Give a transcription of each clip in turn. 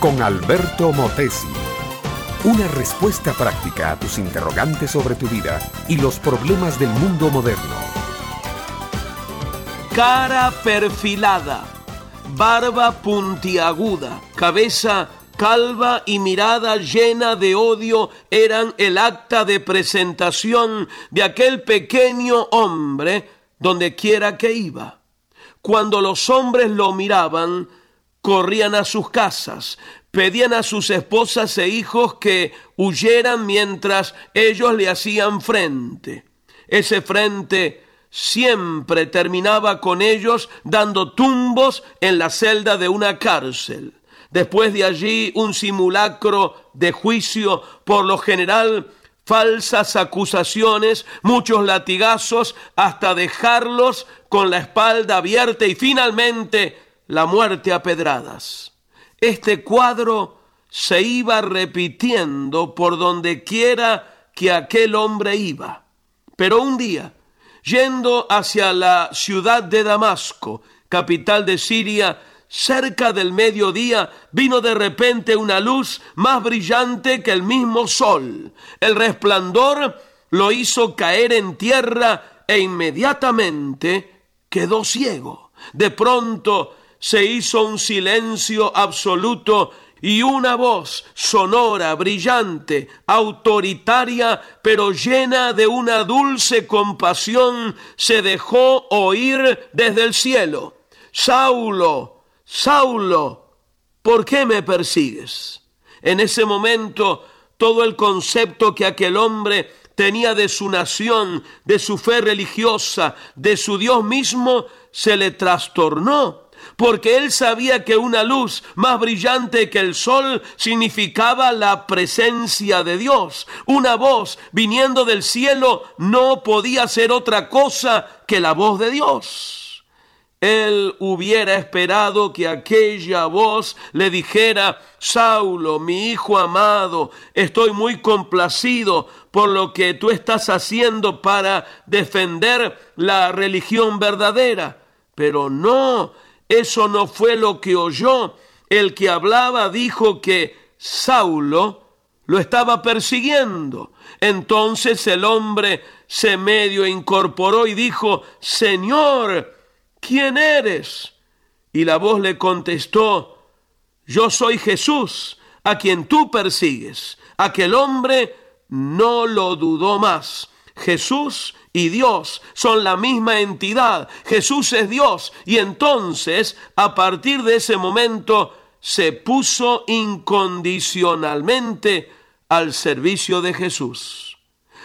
con Alberto Motesi. Una respuesta práctica a tus interrogantes sobre tu vida y los problemas del mundo moderno. Cara perfilada, barba puntiaguda, cabeza calva y mirada llena de odio eran el acta de presentación de aquel pequeño hombre donde quiera que iba. Cuando los hombres lo miraban, corrían a sus casas, pedían a sus esposas e hijos que huyeran mientras ellos le hacían frente. Ese frente siempre terminaba con ellos dando tumbos en la celda de una cárcel. Después de allí un simulacro de juicio, por lo general falsas acusaciones, muchos latigazos, hasta dejarlos con la espalda abierta y finalmente la muerte a pedradas. Este cuadro se iba repitiendo por donde quiera que aquel hombre iba. Pero un día, yendo hacia la ciudad de Damasco, capital de Siria, cerca del mediodía vino de repente una luz más brillante que el mismo sol. El resplandor lo hizo caer en tierra e inmediatamente quedó ciego. De pronto se hizo un silencio absoluto y una voz sonora, brillante, autoritaria, pero llena de una dulce compasión, se dejó oír desde el cielo. Saulo, Saulo, ¿por qué me persigues? En ese momento todo el concepto que aquel hombre tenía de su nación, de su fe religiosa, de su Dios mismo, se le trastornó, porque él sabía que una luz más brillante que el sol significaba la presencia de Dios. Una voz viniendo del cielo no podía ser otra cosa que la voz de Dios. Él hubiera esperado que aquella voz le dijera, Saulo, mi hijo amado, estoy muy complacido por lo que tú estás haciendo para defender la religión verdadera. Pero no, eso no fue lo que oyó. El que hablaba dijo que Saulo lo estaba persiguiendo. Entonces el hombre se medio incorporó y dijo, Señor, ¿quién eres? Y la voz le contestó, yo soy Jesús, a quien tú persigues. Aquel hombre no lo dudó más. Jesús y Dios son la misma entidad. Jesús es Dios. Y entonces, a partir de ese momento, se puso incondicionalmente al servicio de Jesús.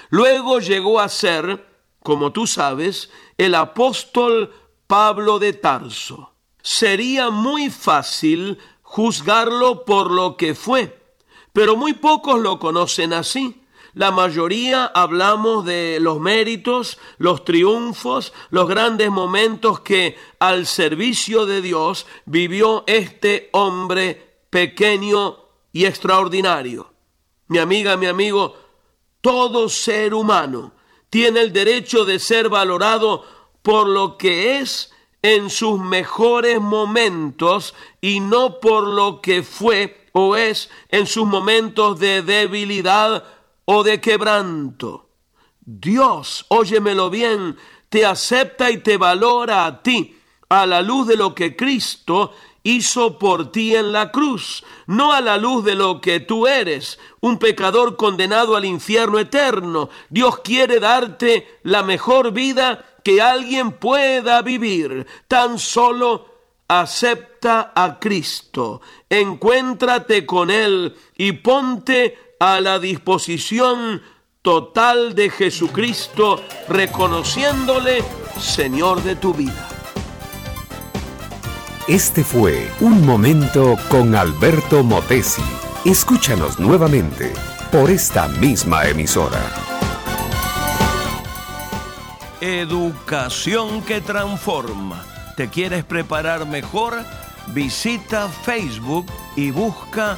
Luego llegó a ser, como tú sabes, el apóstol Pablo de Tarso. Sería muy fácil juzgarlo por lo que fue, pero muy pocos lo conocen así. La mayoría hablamos de los méritos, los triunfos, los grandes momentos que al servicio de Dios vivió este hombre pequeño y extraordinario. Mi amiga, mi amigo, todo ser humano tiene el derecho de ser valorado por lo que es en sus mejores momentos y no por lo que fue o es en sus momentos de debilidad o de quebranto. Dios, óyemelo bien, te acepta y te valora a ti a la luz de lo que Cristo hizo por ti en la cruz, no a la luz de lo que tú eres, un pecador condenado al infierno eterno. Dios quiere darte la mejor vida que alguien pueda vivir. Tan solo acepta a Cristo, encuéntrate con Él y ponte a la disposición total de Jesucristo, reconociéndole Señor de tu vida. Este fue Un Momento con Alberto Motesi. Escúchanos nuevamente por esta misma emisora. Educación que transforma. ¿Te quieres preparar mejor? Visita Facebook y busca